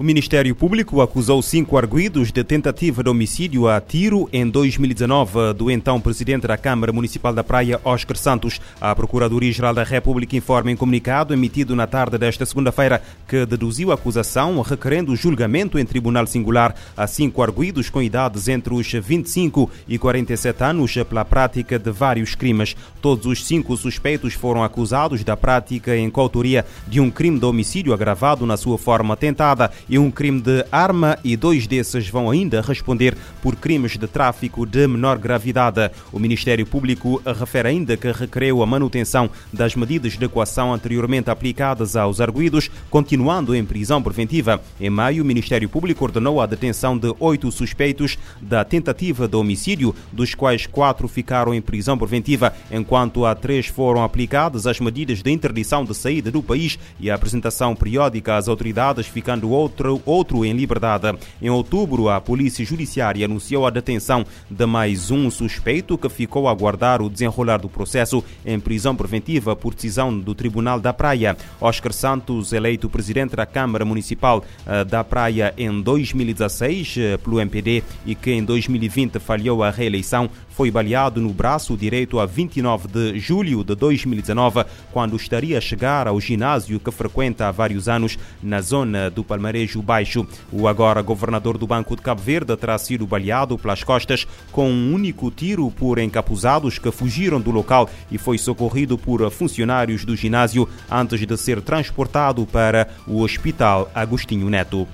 O Ministério Público acusou cinco arguídos de tentativa de homicídio a tiro em 2019 do então presidente da Câmara Municipal da Praia, Oscar Santos. A Procuradoria-Geral da República informa em comunicado emitido na tarde desta segunda-feira que deduziu a acusação requerendo julgamento em tribunal singular a cinco arguídos com idades entre os 25 e 47 anos pela prática de vários crimes. Todos os cinco suspeitos foram acusados da prática em coautoria de um crime de homicídio agravado na sua forma tentada e um crime de arma e dois desses vão ainda responder por crimes de tráfico de menor gravidade. O Ministério Público refere ainda que requereu a manutenção das medidas de equação anteriormente aplicadas aos arguídos, continuando em prisão preventiva. Em maio, o Ministério Público ordenou a detenção de oito suspeitos da tentativa de homicídio, dos quais quatro ficaram em prisão preventiva, enquanto a três foram aplicadas as medidas de interdição de saída do país e a apresentação periódica às autoridades, ficando outro outro, outro em liberdade. Em outubro, a Polícia Judiciária anunciou a detenção de mais um suspeito que ficou a aguardar o desenrolar do processo em prisão preventiva por decisão do Tribunal da Praia. Oscar Santos, eleito presidente da Câmara Municipal eh, da Praia em 2016 eh, pelo MPD e que em 2020 falhou a reeleição, foi baleado no braço direito a 29 de julho de 2019, quando estaria a chegar ao ginásio que frequenta há vários anos na zona do Palmarejo Baixo. O agora governador do Banco de Cabo Verde terá sido baleado pelas costas com um único tiro por encapuzados que fugiram do local e foi socorrido por funcionários do ginásio antes de ser transportado para o Hospital Agostinho Neto.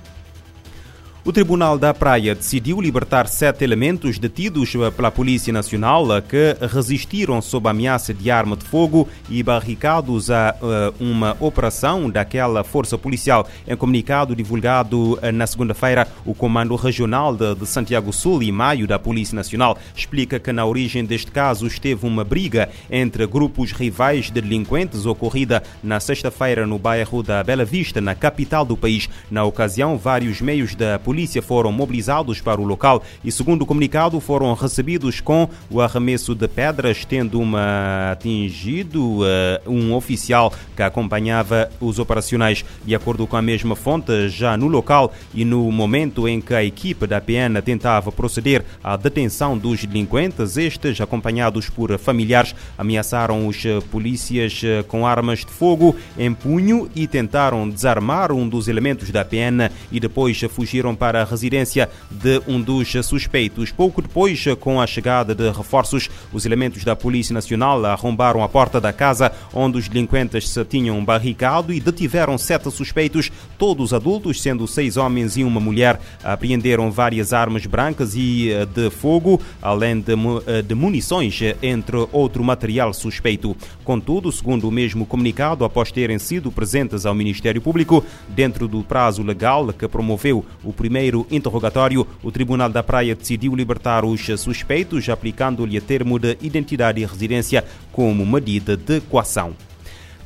O Tribunal da Praia decidiu libertar sete elementos detidos pela Polícia Nacional que resistiram sob ameaça de arma de fogo e barricados a uh, uma operação daquela força policial. Em comunicado divulgado uh, na segunda-feira, o Comando Regional de, de, Santiago Sul e Maio da Polícia Nacional explica que na origem deste caso esteve uma briga entre grupos rivais de delinquentes ocorrida na sexta-feira no bairro da Bela Vista, na capital do país. Na ocasião, vários meios da polícia polícia foram mobilizados para o local e, segundo o comunicado, foram recebidos com o arremesso de pedras, tendo uma atingido uh, um oficial que acompanhava os operacionais. De acordo com a mesma fonte, já no local e no momento em que a equipe da PN tentava proceder à detenção dos delinquentes, estes, acompanhados por familiares, ameaçaram os polícias eh, com armas de fogo em punho e tentaram desarmar um dos elementos da PN e depois fugiram para para a residência de um dos suspeitos. Pouco depois, com a chegada de reforços, os elementos da Polícia Nacional arrombaram a porta da casa onde os delinquentes se tinham barricado e detiveram sete suspeitos, todos adultos, sendo seis homens e uma mulher. Apreenderam várias armas brancas e eh, de fogo, além de, eh, de munições, entre outro material suspeito. Contudo, segundo o mesmo comunicado, após terem sido presentes ao Ministério Público, dentro do prazo legal que promoveu o primeiro interrogatório, o Tribunal da Praia decidiu libertar os suspeitos, aplicando-lhe termo de identidade e residência como medida de coação.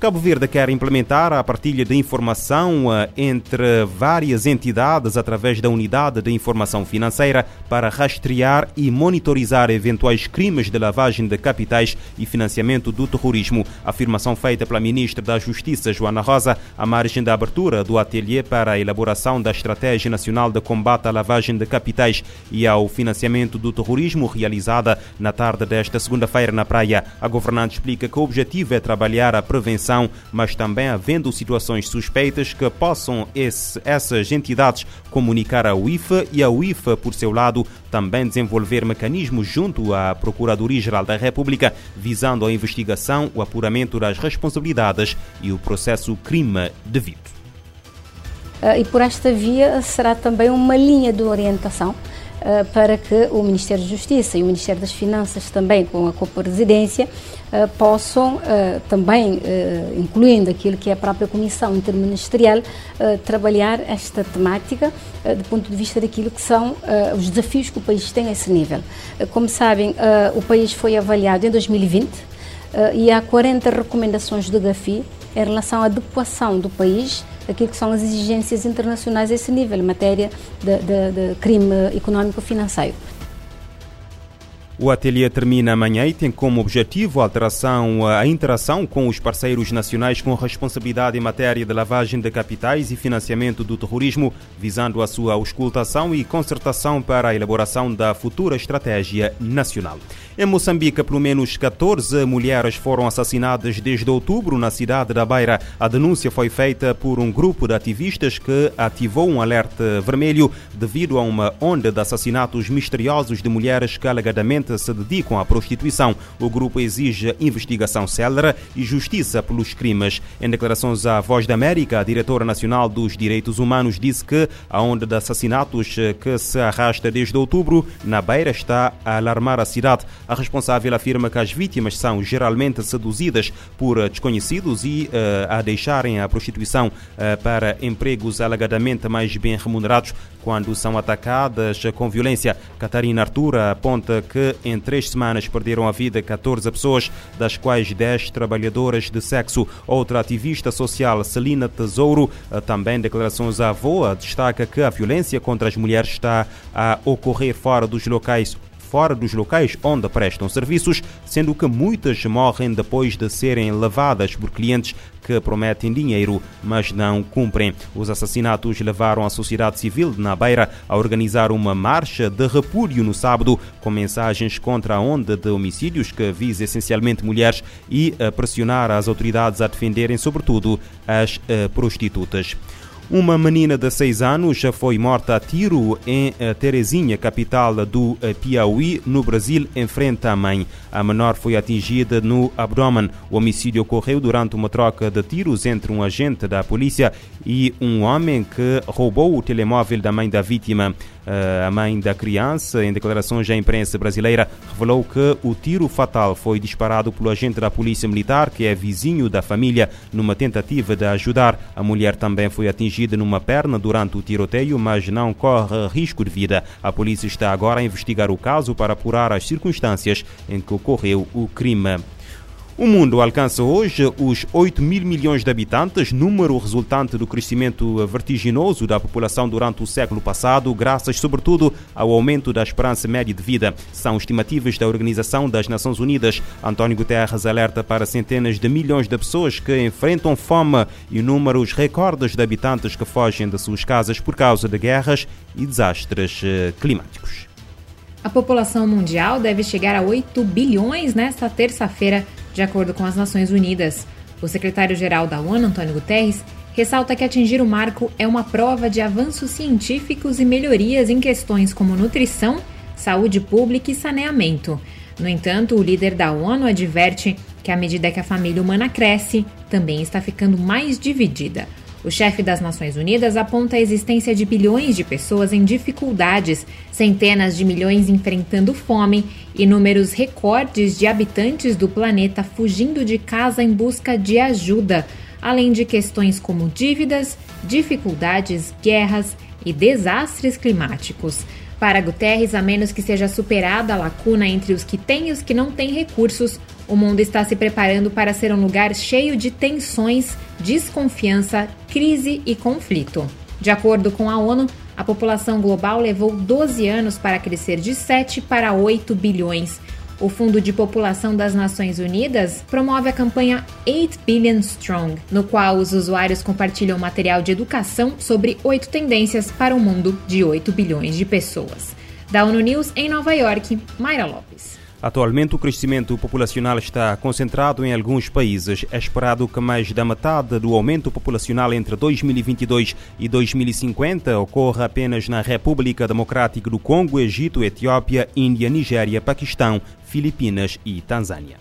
Cabo Verde quer implementar a partilha de informação eh, entre várias entidades através da Unidade de Informação Financeira para rastrear e monitorizar eventuais crimes de lavagem de capitais e financiamento do terrorismo. Afirmação feita pela Ministra da Justiça, Joana Rosa, à margem da abertura do ateliê para a elaboração da Estratégia Nacional de Combate à Lavagem de Capitais e ao Financiamento do Terrorismo, realizada na tarde desta segunda-feira na Praia. A governante explica que o objetivo é trabalhar a prevenção mas também havendo situações suspeitas que possam esse, essas entidades comunicar à UIFA e a UIFA, por seu lado, também desenvolver mecanismos junto à Procuradoria-Geral da República, visando a investigação, o apuramento das responsabilidades e o processo crime devido. Ah, e por esta via será também uma linha de orientação para que o Ministério da Justiça e o Ministério das Finanças também com a co-presidência uh, possam uh, também, incluindo aquilo que é a própria Comissão Interministerial, trabalhar esta temática do ponto de vista daquilo que são os desafios que o país tem a esse nível. como sabem, o país foi avaliado em 2020 e há 40 recomendações do GAFI em relação à adequação do país aquilo que são as exigências internacionais a esse nível, em matéria de, de, de crime económico-financeiro. O ateliê termina amanhã e tem como objetivo a, alteração, a interação com os parceiros nacionais com responsabilidade em matéria de lavagem de capitais e financiamento do terrorismo, visando a sua auscultação e concertação para a elaboração da futura estratégia nacional. Em Moçambique, pelo menos 14 mulheres foram assassinadas desde outubro na cidade da Beira. A denúncia foi feita por um grupo de ativistas que ativou um alerta vermelho devido a uma onda de assassinatos misteriosos de mulheres que alegadamente se dedicam à prostituição. O grupo exige investigação célere e justiça pelos crimes. Em declarações à Voz da América, a diretora nacional dos Direitos Humanos disse que a onda de assassinatos que se arrasta desde outubro na Beira está a alarmar a cidade. A responsável afirma que as vítimas são geralmente seduzidas por desconhecidos e uh, a deixarem a prostituição uh, para empregos alegadamente mais bem remunerados quando são atacadas com violência. Catarina Artura aponta que em três semanas perderam a vida 14 pessoas, das quais 10 trabalhadoras de sexo. Outra ativista social, Celina Tesouro, também declarações à VOA, destaca que a violência contra as mulheres está a ocorrer fora dos locais fora dos locais onde prestam serviços, sendo que muitas morrem depois de serem levadas por clientes que prometem dinheiro, mas não cumprem. Os assassinatos levaram a sociedade civil de Nabeira a organizar uma marcha de repúdio no sábado, com mensagens contra a onda de homicídios que visa essencialmente mulheres e a pressionar as autoridades a defenderem, sobretudo, as eh, prostitutas. Uma menina de 6 anos já foi morta a tiro em eh, Terezinha, capital do eh, Piauí, no Brasil, em frente à mãe. A menor foi atingida no abdômen. O homicídio ocorreu durante uma troca de tiros entre um agente da polícia e um homem que roubou o telemóvel da mãe da vítima. Eh, a mãe da criança, em declarações à imprensa brasileira, revelou que o tiro fatal foi disparado pelo agente da Polícia Militar, que é vizinho da família, numa tentativa de ajudar. A mulher também foi atingida numa perna durante o tiroteio, mas não corre risco de vida. A polícia está agora a investigar o caso para apurar as circunstâncias em que ocorreu o crime. O mundo alcança hoje os 8 mil milhões de habitantes, número resultante do crescimento vertiginoso da população durante o século passado, graças sobretudo ao aumento da esperança média de vida. São estimativas da Organização das Nações Unidas. António Guterres alerta para centenas de milhões de pessoas que enfrentam fome e números recordes de habitantes que fogem de suas casas por causa de guerras e desastres eh, climáticos. A população mundial deve chegar a 8 bilhões nesta terça-feira de acordo com as Nações Unidas, o secretário-geral da ONU, Antônio Guterres, ressalta que atingir o marco é uma prova de avanços científicos e melhorias em questões como nutrição, saúde pública e saneamento. No entanto, o líder da ONU adverte que à medida que a família humana cresce, também está ficando mais dividida. O chefe das Nações Unidas aponta a existência de bilhões de pessoas em dificuldades, centenas de milhões enfrentando fome e números recordes de habitantes do planeta fugindo de casa em busca de ajuda, além de questões como dívidas, dificuldades, guerras e desastres climáticos. Para Guterres, a menos que seja superada a lacuna entre os que têm e os que não têm recursos, o mundo está se preparando para ser um lugar cheio de tensões, desconfiança, crise e conflito. De acordo com a ONU, a população global levou 12 anos para crescer de 7 para 8 bilhões, o Fundo de População das Nações Unidas promove a campanha 8 Billion Strong, no qual os usuários compartilham material de educação sobre oito tendências para um mundo de 8 bilhões de pessoas. Da ONU News em Nova York, Mayra Lopes. Atualmente, o crescimento populacional está concentrado em alguns países. É esperado que mais da metade do aumento populacional entre 2022 e 2050 ocorra apenas na República Democrática do Congo, Egito, Etiópia, Índia, Nigéria, Paquistão, Filipinas e Tanzânia.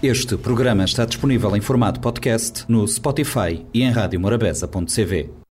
Este programa está disponível em formato podcast no Spotify e em radiomorabeza.cv.